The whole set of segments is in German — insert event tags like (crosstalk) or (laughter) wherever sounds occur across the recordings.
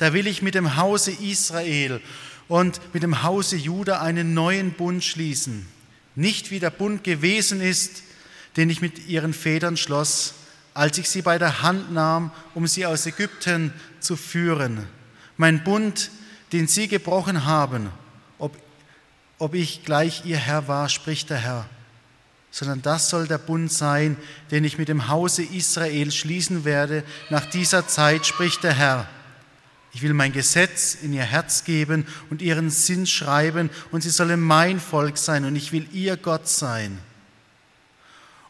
Da will ich mit dem Hause Israel und mit dem Hause Juda einen neuen Bund schließen. Nicht wie der Bund gewesen ist, den ich mit ihren Vätern schloss, als ich sie bei der Hand nahm, um sie aus Ägypten zu führen. Mein Bund, den sie gebrochen haben, ob, ob ich gleich ihr Herr war, spricht der Herr. Sondern das soll der Bund sein, den ich mit dem Hause Israel schließen werde. Nach dieser Zeit spricht der Herr. Ich will mein Gesetz in ihr Herz geben und ihren Sinn schreiben und sie sollen mein Volk sein und ich will ihr Gott sein.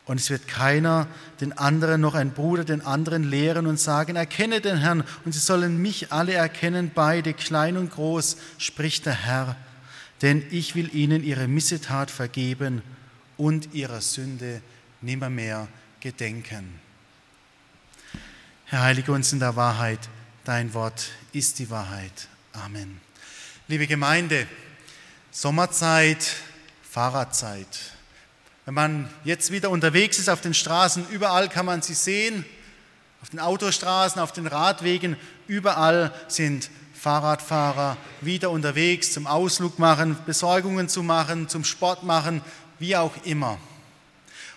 Und es wird keiner den anderen noch ein Bruder den anderen lehren und sagen, erkenne den Herrn und sie sollen mich alle erkennen, beide, klein und groß, spricht der Herr. Denn ich will ihnen ihre Missetat vergeben und ihrer Sünde nimmermehr gedenken. Herr, heilige uns in der Wahrheit. Dein Wort ist die Wahrheit. Amen. Liebe Gemeinde, Sommerzeit, Fahrradzeit. Wenn man jetzt wieder unterwegs ist auf den Straßen, überall kann man sie sehen, auf den Autostraßen, auf den Radwegen, überall sind Fahrradfahrer wieder unterwegs zum Ausflug machen, Besorgungen zu machen, zum Sport machen, wie auch immer.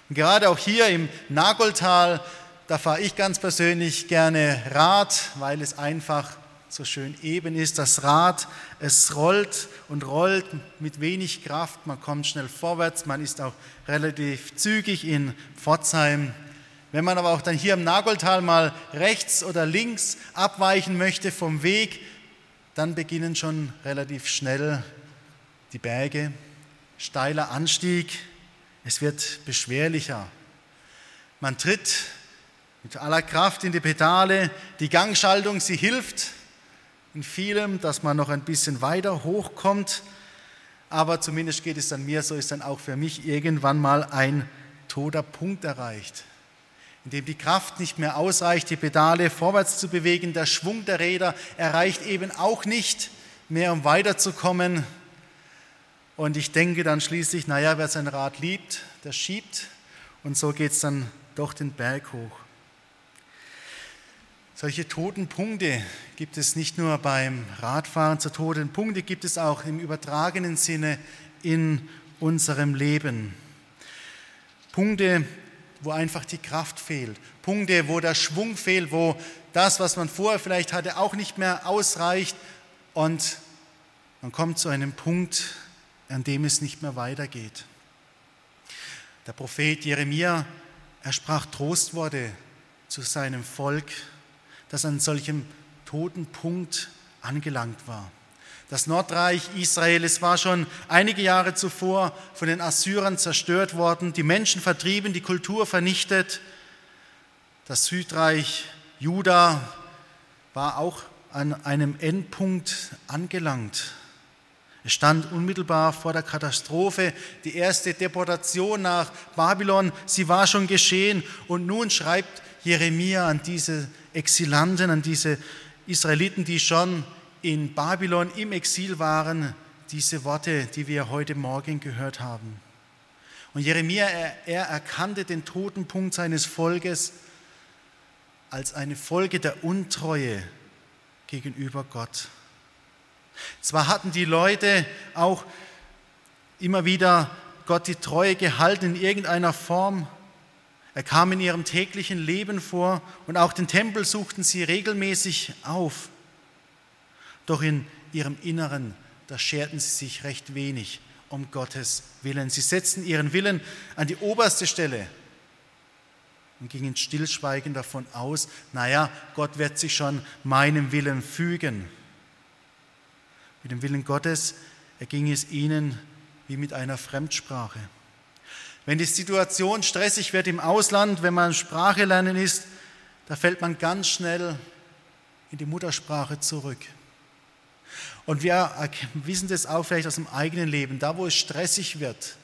Und gerade auch hier im Nagoltal da fahre ich ganz persönlich gerne Rad, weil es einfach so schön eben ist. Das Rad, es rollt und rollt mit wenig Kraft. Man kommt schnell vorwärts. Man ist auch relativ zügig in Pforzheim. Wenn man aber auch dann hier im Nagoltal mal rechts oder links abweichen möchte vom Weg, dann beginnen schon relativ schnell die Berge. Steiler Anstieg. Es wird beschwerlicher. Man tritt mit aller Kraft in die Pedale. Die Gangschaltung, sie hilft in vielem, dass man noch ein bisschen weiter hochkommt. Aber zumindest geht es dann mir, so ist dann auch für mich irgendwann mal ein toter Punkt erreicht, in dem die Kraft nicht mehr ausreicht, die Pedale vorwärts zu bewegen. Der Schwung der Räder erreicht eben auch nicht mehr, um weiterzukommen. Und ich denke dann schließlich, naja, wer sein Rad liebt, der schiebt. Und so geht es dann doch den Berg hoch. Solche toten Punkte gibt es nicht nur beim Radfahren, so toten Punkte gibt es auch im übertragenen Sinne in unserem Leben. Punkte, wo einfach die Kraft fehlt. Punkte, wo der Schwung fehlt, wo das, was man vorher vielleicht hatte, auch nicht mehr ausreicht und man kommt zu einem Punkt, an dem es nicht mehr weitergeht. Der Prophet Jeremia, er sprach Trostworte zu seinem Volk das an solchem toten Punkt angelangt war. Das Nordreich Israel, es war schon einige Jahre zuvor von den Assyrern zerstört worden, die Menschen vertrieben, die Kultur vernichtet. Das Südreich Juda war auch an einem Endpunkt angelangt. Es stand unmittelbar vor der Katastrophe. Die erste Deportation nach Babylon, sie war schon geschehen. Und nun schreibt Jeremia an diese Exilanten, an diese Israeliten, die schon in Babylon im Exil waren, diese Worte, die wir heute Morgen gehört haben. Und Jeremia, er, er erkannte den toten Punkt seines Volkes als eine Folge der Untreue gegenüber Gott. Zwar hatten die Leute auch immer wieder Gott die Treue gehalten in irgendeiner Form, er kam in ihrem täglichen Leben vor und auch den Tempel suchten sie regelmäßig auf. Doch in ihrem Inneren, da scherten sie sich recht wenig um Gottes Willen. Sie setzten ihren Willen an die oberste Stelle und gingen stillschweigend davon aus, naja, Gott wird sich schon meinem Willen fügen. Mit dem Willen Gottes erging es ihnen wie mit einer Fremdsprache. Wenn die Situation stressig wird im Ausland, wenn man Sprache lernen ist, da fällt man ganz schnell in die Muttersprache zurück. Und wir wissen das auch vielleicht aus dem eigenen Leben. Da, wo es stressig wird,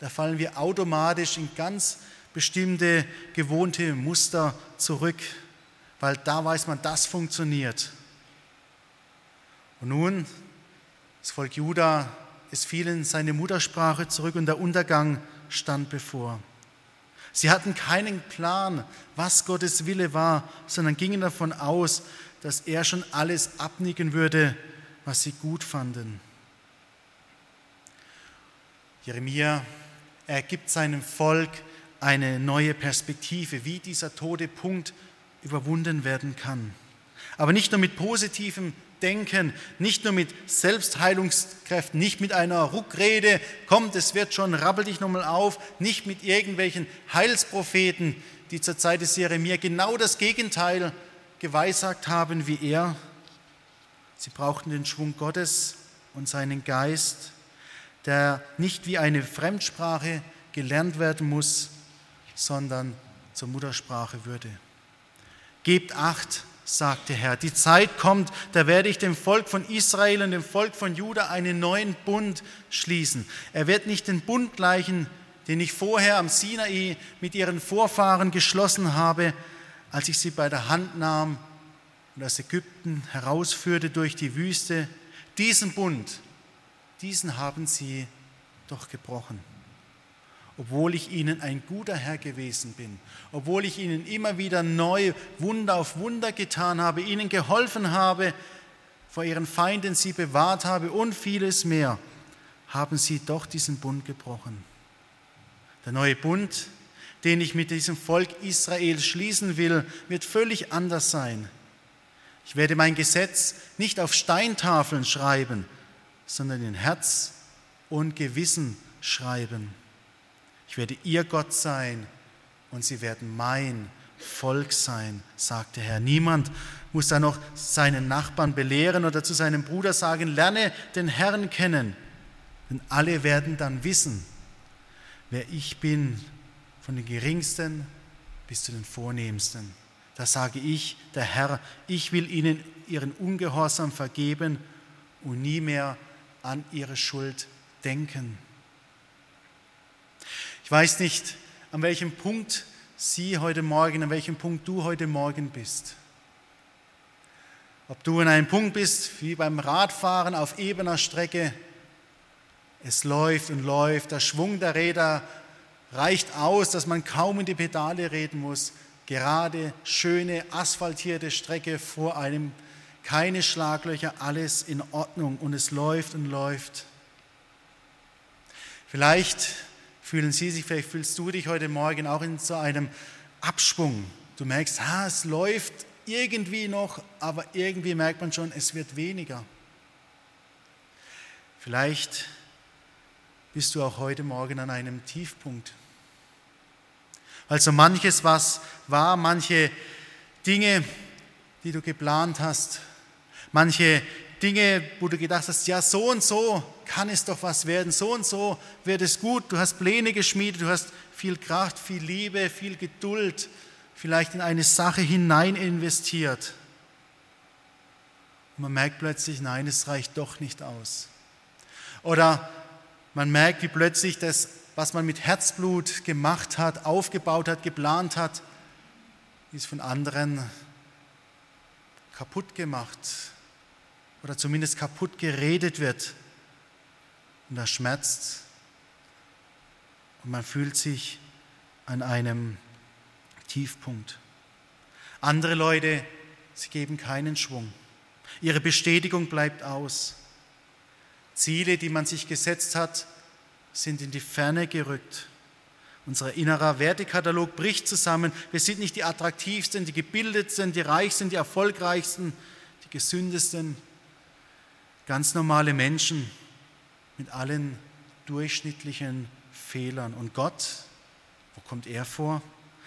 da fallen wir automatisch in ganz bestimmte gewohnte Muster zurück, weil da weiß man, das funktioniert. Und nun, das Volk Juda, fiel in seine Muttersprache zurück und der Untergang stand bevor. Sie hatten keinen Plan, was Gottes Wille war, sondern gingen davon aus, dass er schon alles abnicken würde, was sie gut fanden. Jeremia, er gibt seinem Volk eine neue Perspektive, wie dieser tote Punkt überwunden werden kann. Aber nicht nur mit positivem Denken, nicht nur mit Selbstheilungskräften, nicht mit einer Ruckrede, kommt, es wird schon, rabbel dich nochmal auf, nicht mit irgendwelchen Heilspropheten, die zur Zeit des Jeremia genau das Gegenteil geweissagt haben wie er. Sie brauchten den Schwung Gottes und seinen Geist, der nicht wie eine Fremdsprache gelernt werden muss, sondern zur Muttersprache würde. Gebt acht, sagt der Herr. Die Zeit kommt, da werde ich dem Volk von Israel und dem Volk von Juda einen neuen Bund schließen. Er wird nicht den Bund gleichen, den ich vorher am Sinai mit ihren Vorfahren geschlossen habe, als ich sie bei der Hand nahm und aus Ägypten herausführte durch die Wüste. Diesen Bund, diesen haben sie doch gebrochen obwohl ich ihnen ein guter Herr gewesen bin, obwohl ich ihnen immer wieder neu Wunder auf Wunder getan habe, ihnen geholfen habe, vor ihren Feinden sie bewahrt habe und vieles mehr, haben sie doch diesen Bund gebrochen. Der neue Bund, den ich mit diesem Volk Israel schließen will, wird völlig anders sein. Ich werde mein Gesetz nicht auf Steintafeln schreiben, sondern in Herz und Gewissen schreiben. Ich werde ihr Gott sein und sie werden mein Volk sein, sagt der Herr. Niemand muss da noch seinen Nachbarn belehren oder zu seinem Bruder sagen, lerne den Herrn kennen. Denn alle werden dann wissen, wer ich bin, von den geringsten bis zu den vornehmsten. Da sage ich, der Herr, ich will ihnen ihren Ungehorsam vergeben und nie mehr an ihre Schuld denken. Ich weiß nicht, an welchem Punkt Sie heute Morgen, an welchem Punkt du heute Morgen bist. Ob du an einem Punkt bist, wie beim Radfahren auf ebener Strecke, es läuft und läuft, der Schwung der Räder reicht aus, dass man kaum in die Pedale reden muss. Gerade, schöne, asphaltierte Strecke vor einem, keine Schlaglöcher, alles in Ordnung und es läuft und läuft. Vielleicht fühlen Sie sich, vielleicht fühlst du dich heute Morgen auch in so einem Abschwung. Du merkst, ha, es läuft irgendwie noch, aber irgendwie merkt man schon, es wird weniger. Vielleicht bist du auch heute Morgen an einem Tiefpunkt. Also manches, was war, manche Dinge, die du geplant hast, manche Dinge, wo du gedacht hast, ja, so und so kann es doch was werden, so und so wird es gut. Du hast Pläne geschmiedet, du hast viel Kraft, viel Liebe, viel Geduld, vielleicht in eine Sache hinein investiert. Und man merkt plötzlich, nein, es reicht doch nicht aus. Oder man merkt, wie plötzlich das, was man mit Herzblut gemacht hat, aufgebaut hat, geplant hat, ist von anderen kaputt gemacht oder zumindest kaputt geredet wird. Und das schmerzt und man fühlt sich an einem Tiefpunkt. Andere Leute, sie geben keinen Schwung. Ihre Bestätigung bleibt aus. Ziele, die man sich gesetzt hat, sind in die Ferne gerückt. Unser innerer Wertekatalog bricht zusammen. Wir sind nicht die attraktivsten, die gebildetsten, die reichsten, die erfolgreichsten, die gesündesten, Ganz normale Menschen mit allen durchschnittlichen Fehlern. Und Gott, wo kommt er vor?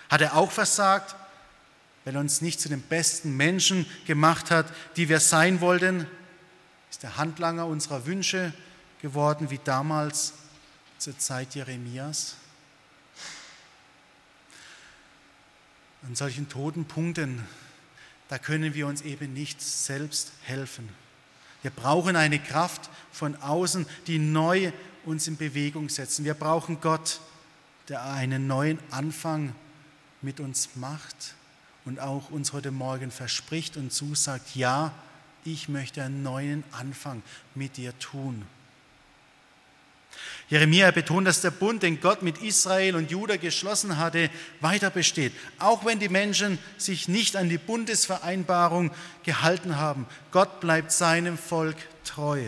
Hat er auch versagt, weil er uns nicht zu den besten Menschen gemacht hat, die wir sein wollten? Ist er Handlanger unserer Wünsche geworden, wie damals zur Zeit Jeremias? An solchen toten Punkten da können wir uns eben nicht selbst helfen. Wir brauchen eine Kraft von außen, die neu uns in Bewegung setzt. Wir brauchen Gott, der einen neuen Anfang mit uns macht und auch uns heute Morgen verspricht und zusagt, ja, ich möchte einen neuen Anfang mit dir tun. Jeremia betont, dass der Bund, den Gott mit Israel und Juda geschlossen hatte, weiter besteht. Auch wenn die Menschen sich nicht an die Bundesvereinbarung gehalten haben. Gott bleibt seinem Volk treu.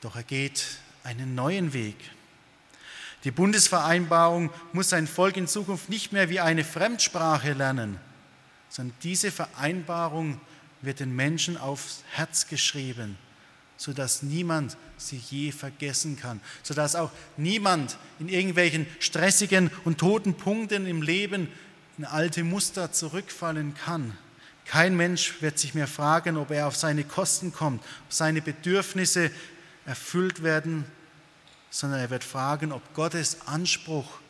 Doch er geht einen neuen Weg. Die Bundesvereinbarung muss sein Volk in Zukunft nicht mehr wie eine Fremdsprache lernen, sondern diese Vereinbarung wird den Menschen aufs Herz geschrieben sodass niemand sie je vergessen kann, sodass auch niemand in irgendwelchen stressigen und toten Punkten im Leben in alte Muster zurückfallen kann. Kein Mensch wird sich mehr fragen, ob er auf seine Kosten kommt, ob seine Bedürfnisse erfüllt werden, sondern er wird fragen, ob Gottes Anspruch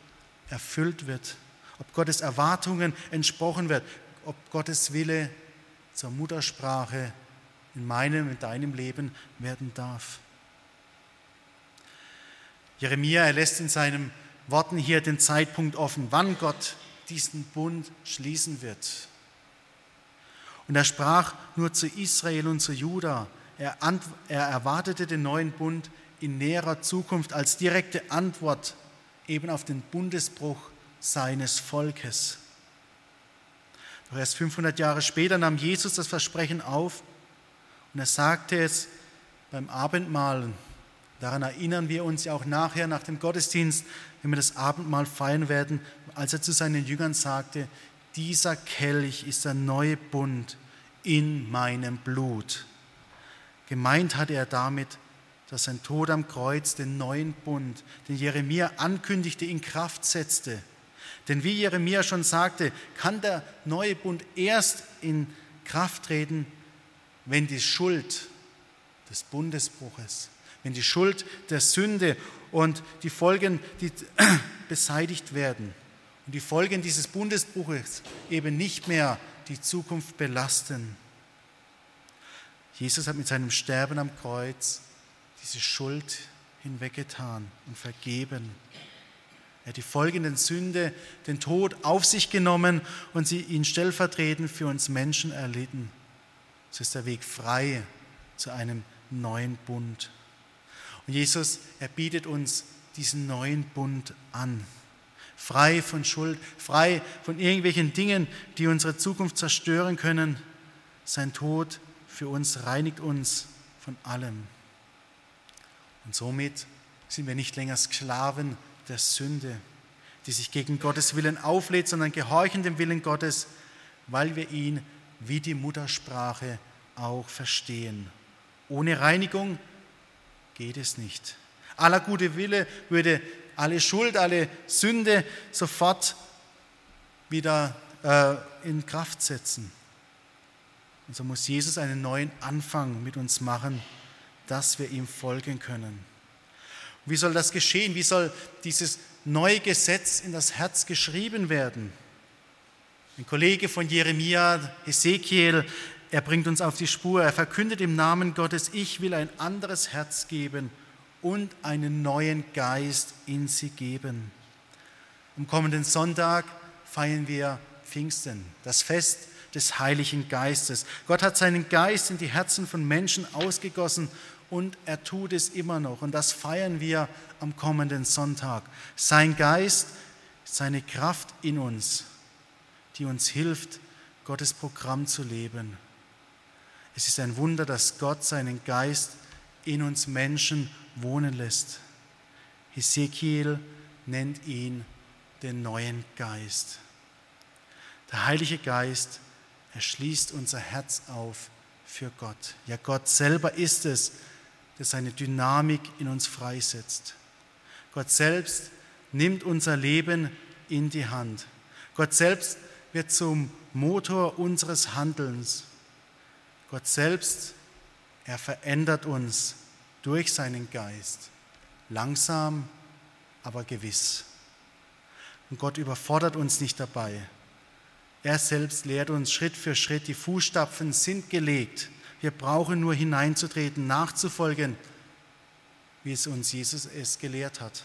erfüllt wird, ob Gottes Erwartungen entsprochen wird, ob Gottes Wille zur Muttersprache in meinem, in deinem Leben werden darf. Jeremia, er lässt in seinen Worten hier den Zeitpunkt offen, wann Gott diesen Bund schließen wird. Und er sprach nur zu Israel und zu Juda. Er, er erwartete den neuen Bund in näherer Zukunft als direkte Antwort eben auf den Bundesbruch seines Volkes. Doch erst 500 Jahre später nahm Jesus das Versprechen auf und er sagte es beim Abendmahl. Daran erinnern wir uns ja auch nachher nach dem Gottesdienst, wenn wir das Abendmahl feiern werden, als er zu seinen Jüngern sagte, dieser Kelch ist der neue Bund in meinem Blut. Gemeint hatte er damit, dass sein Tod am Kreuz den neuen Bund, den Jeremia ankündigte, in Kraft setzte. Denn wie Jeremia schon sagte, kann der neue Bund erst in Kraft treten, wenn die Schuld des Bundesbruches, wenn die Schuld der Sünde und die Folgen, die (clears throat) beseitigt werden und die Folgen dieses Bundesbruches eben nicht mehr die Zukunft belasten. Jesus hat mit seinem Sterben am Kreuz diese Schuld hinweggetan und vergeben. Er hat die folgenden Sünde, den Tod auf sich genommen und sie ihn stellvertretend für uns Menschen erlitten. So ist der Weg frei zu einem neuen Bund. Und Jesus, er bietet uns diesen neuen Bund an. Frei von Schuld, frei von irgendwelchen Dingen, die unsere Zukunft zerstören können. Sein Tod für uns reinigt uns von allem. Und somit sind wir nicht länger Sklaven der Sünde, die sich gegen Gottes Willen auflädt, sondern gehorchen dem Willen Gottes, weil wir ihn wie die Muttersprache auch verstehen. Ohne Reinigung geht es nicht. Aller gute Wille würde alle Schuld, alle Sünde sofort wieder äh, in Kraft setzen. Und so muss Jesus einen neuen Anfang mit uns machen, dass wir ihm folgen können. Wie soll das geschehen? Wie soll dieses neue Gesetz in das Herz geschrieben werden? Ein Kollege von Jeremia, Ezekiel, er bringt uns auf die Spur. Er verkündet im Namen Gottes, ich will ein anderes Herz geben und einen neuen Geist in sie geben. Am kommenden Sonntag feiern wir Pfingsten, das Fest des Heiligen Geistes. Gott hat seinen Geist in die Herzen von Menschen ausgegossen und er tut es immer noch. Und das feiern wir am kommenden Sonntag. Sein Geist, seine Kraft in uns die uns hilft, Gottes Programm zu leben. Es ist ein Wunder, dass Gott seinen Geist in uns Menschen wohnen lässt. Hesekiel nennt ihn den neuen Geist. Der Heilige Geist erschließt unser Herz auf für Gott. Ja, Gott selber ist es, der seine Dynamik in uns freisetzt. Gott selbst nimmt unser Leben in die Hand. Gott selbst wird zum Motor unseres Handelns. Gott selbst, er verändert uns durch seinen Geist, langsam, aber gewiss. Und Gott überfordert uns nicht dabei. Er selbst lehrt uns Schritt für Schritt, die Fußstapfen sind gelegt. Wir brauchen nur hineinzutreten, nachzufolgen, wie es uns Jesus es gelehrt hat.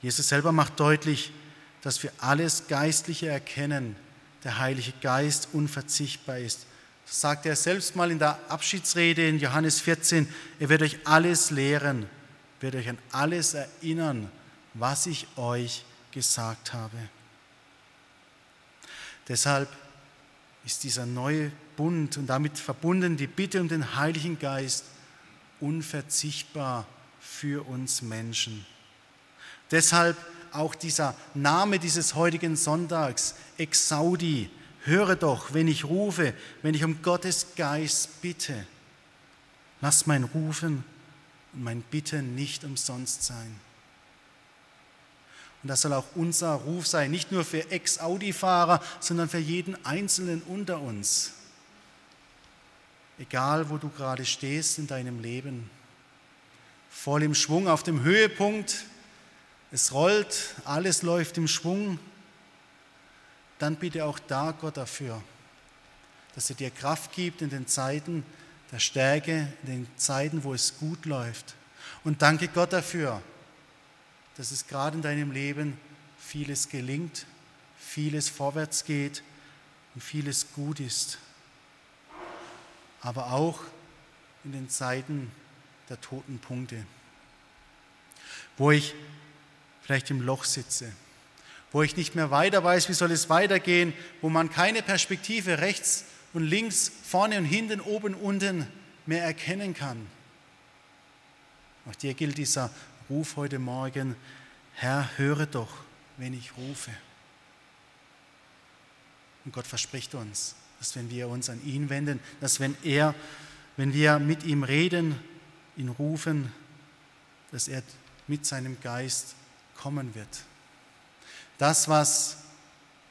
Jesus selber macht deutlich, dass für alles Geistliche erkennen der Heilige Geist unverzichtbar ist. Das sagt er selbst mal in der Abschiedsrede in Johannes 14. Er wird euch alles lehren, wird euch an alles erinnern, was ich euch gesagt habe. Deshalb ist dieser neue Bund und damit verbunden die Bitte um den Heiligen Geist unverzichtbar für uns Menschen. Deshalb auch dieser Name dieses heutigen Sonntags, Exaudi, höre doch, wenn ich rufe, wenn ich um Gottes Geist bitte. Lass mein Rufen und mein Bitten nicht umsonst sein. Und das soll auch unser Ruf sein, nicht nur für Ex-Audi-Fahrer, sondern für jeden Einzelnen unter uns. Egal, wo du gerade stehst in deinem Leben, voll im Schwung, auf dem Höhepunkt, es rollt, alles läuft im Schwung, dann bitte auch da Gott dafür, dass er dir Kraft gibt in den Zeiten der Stärke, in den Zeiten, wo es gut läuft. Und danke Gott dafür, dass es gerade in deinem Leben vieles gelingt, vieles vorwärts geht und vieles gut ist. Aber auch in den Zeiten der toten Punkte, wo ich vielleicht im Loch sitze, wo ich nicht mehr weiter weiß, wie soll es weitergehen, wo man keine Perspektive rechts und links, vorne und hinten, oben, unten mehr erkennen kann. Auch dir gilt dieser Ruf heute Morgen, Herr, höre doch, wenn ich rufe. Und Gott verspricht uns, dass wenn wir uns an ihn wenden, dass wenn er, wenn wir mit ihm reden, ihn rufen, dass er mit seinem Geist kommen wird. Das, was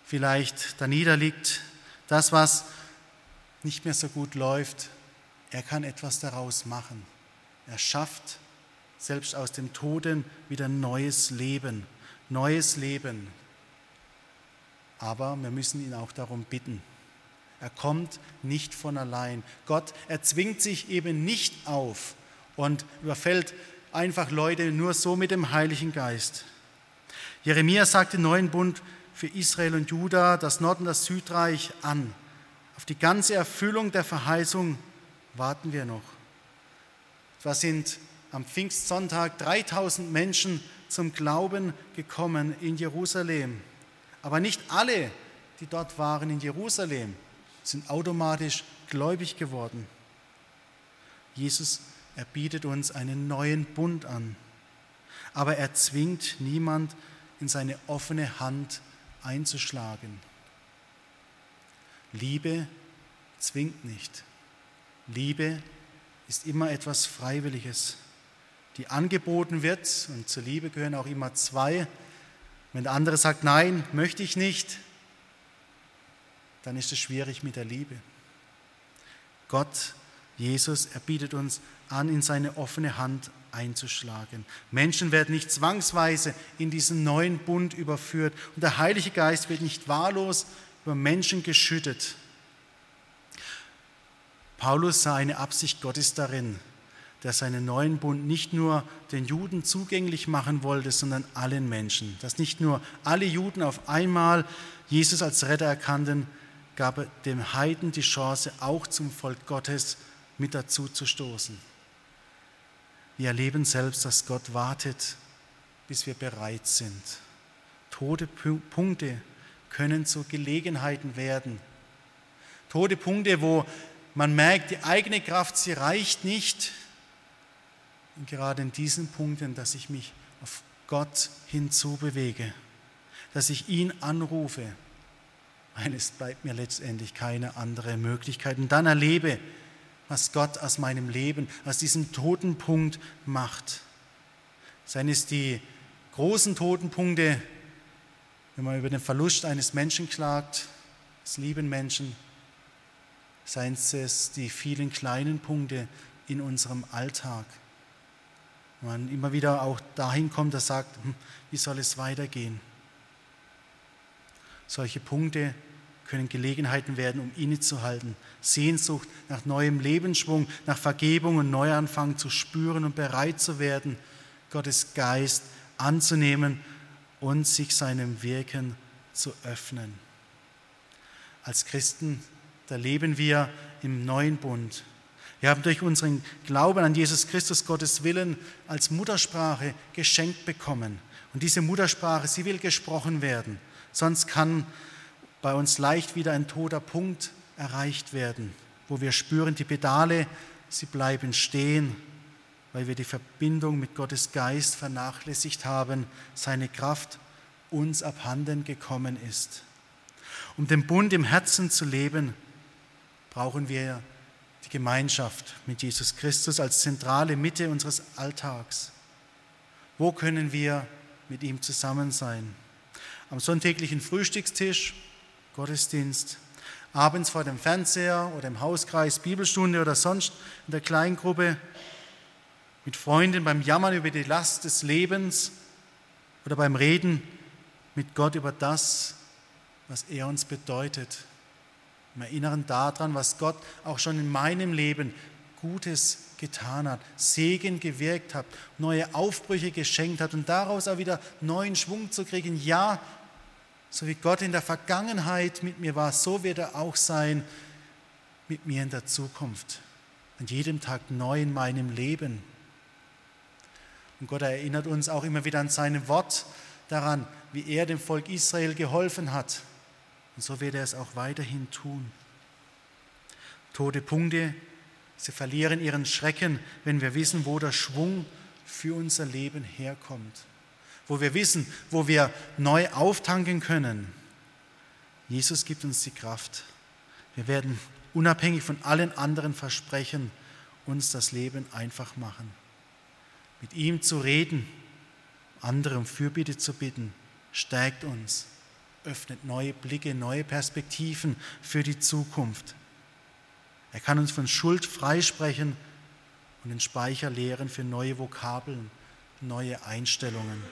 vielleicht da niederliegt, das, was nicht mehr so gut läuft, er kann etwas daraus machen. Er schafft selbst aus dem Toten wieder neues Leben, neues Leben. Aber wir müssen ihn auch darum bitten. Er kommt nicht von allein. Gott erzwingt sich eben nicht auf und überfällt einfach Leute nur so mit dem Heiligen Geist. Jeremia sagt den neuen Bund für Israel und Juda, das Nord- und das Südreich an. Auf die ganze Erfüllung der Verheißung warten wir noch. Was sind am Pfingstsonntag 3000 Menschen zum Glauben gekommen in Jerusalem. Aber nicht alle, die dort waren in Jerusalem, sind automatisch gläubig geworden. Jesus, er bietet uns einen neuen Bund an, aber er zwingt niemand in seine offene Hand einzuschlagen. Liebe zwingt nicht. Liebe ist immer etwas Freiwilliges die angeboten wird. Und zur Liebe gehören auch immer zwei. Wenn der andere sagt, nein, möchte ich nicht, dann ist es schwierig mit der Liebe. Gott, Jesus, er bietet uns an, in seine offene Hand einzuschlagen. Menschen werden nicht zwangsweise in diesen neuen Bund überführt und der Heilige Geist wird nicht wahllos über Menschen geschüttet. Paulus sah eine Absicht Gottes darin, der seinen neuen Bund nicht nur den Juden zugänglich machen wollte, sondern allen Menschen. Dass nicht nur alle Juden auf einmal Jesus als Retter erkannten, gab dem Heiden die Chance, auch zum Volk Gottes mit dazu zu stoßen. Wir erleben selbst, dass Gott wartet, bis wir bereit sind. Tote Punkte können zu Gelegenheiten werden. Tote Punkte, wo man merkt, die eigene Kraft, sie reicht nicht, und gerade in diesen Punkten, dass ich mich auf Gott hinzubewege, dass ich ihn anrufe, weil es bleibt mir letztendlich keine andere Möglichkeit. Und dann erlebe, was Gott aus meinem Leben, aus diesem toten Punkt macht. Seien es die großen toten Punkte, wenn man über den Verlust eines Menschen klagt, des lieben Menschen, seien es die vielen kleinen Punkte in unserem Alltag man immer wieder auch dahin kommt, dass sagt, hm, wie soll es weitergehen? Solche Punkte können Gelegenheiten werden, um innezuhalten, Sehnsucht nach neuem Lebensschwung, nach Vergebung und Neuanfang zu spüren und bereit zu werden, Gottes Geist anzunehmen und sich seinem Wirken zu öffnen. Als Christen, da leben wir im neuen Bund. Wir haben durch unseren Glauben an Jesus Christus Gottes Willen als Muttersprache geschenkt bekommen. Und diese Muttersprache, sie will gesprochen werden. Sonst kann bei uns leicht wieder ein toter Punkt erreicht werden, wo wir spüren, die Pedale, sie bleiben stehen, weil wir die Verbindung mit Gottes Geist vernachlässigt haben, seine Kraft uns abhanden gekommen ist. Um den Bund im Herzen zu leben, brauchen wir die Gemeinschaft mit Jesus Christus als zentrale Mitte unseres Alltags. Wo können wir mit ihm zusammen sein? Am sonntäglichen Frühstückstisch, Gottesdienst, abends vor dem Fernseher oder im Hauskreis Bibelstunde oder sonst in der Kleingruppe, mit Freunden beim Jammern über die Last des Lebens oder beim Reden mit Gott über das, was er uns bedeutet im Erinnern daran, was Gott auch schon in meinem Leben Gutes getan hat, Segen gewirkt hat, neue Aufbrüche geschenkt hat und daraus auch wieder neuen Schwung zu kriegen. Ja, so wie Gott in der Vergangenheit mit mir war, so wird er auch sein mit mir in der Zukunft. An jedem Tag neu in meinem Leben. Und Gott erinnert uns auch immer wieder an sein Wort daran, wie er dem Volk Israel geholfen hat und so wird er es auch weiterhin tun. Tote Punkte, sie verlieren ihren Schrecken, wenn wir wissen, wo der Schwung für unser Leben herkommt. Wo wir wissen, wo wir neu auftanken können. Jesus gibt uns die Kraft. Wir werden unabhängig von allen anderen Versprechen uns das Leben einfach machen. Mit ihm zu reden, andere um Fürbitte zu bitten, stärkt uns öffnet neue Blicke, neue Perspektiven für die Zukunft. Er kann uns von Schuld freisprechen und den Speicher leeren für neue Vokabeln, neue Einstellungen.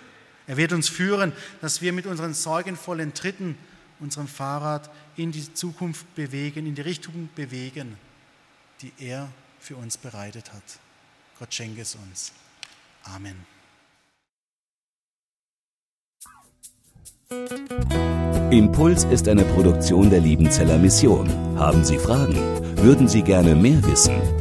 Er wird uns führen, dass wir mit unseren sorgenvollen Tritten unserem Fahrrad in die Zukunft bewegen, in die Richtung bewegen, die er für uns bereitet hat. Gott schenke es uns. Amen. Impuls ist eine Produktion der Liebenzeller Mission. Haben Sie Fragen? Würden Sie gerne mehr wissen?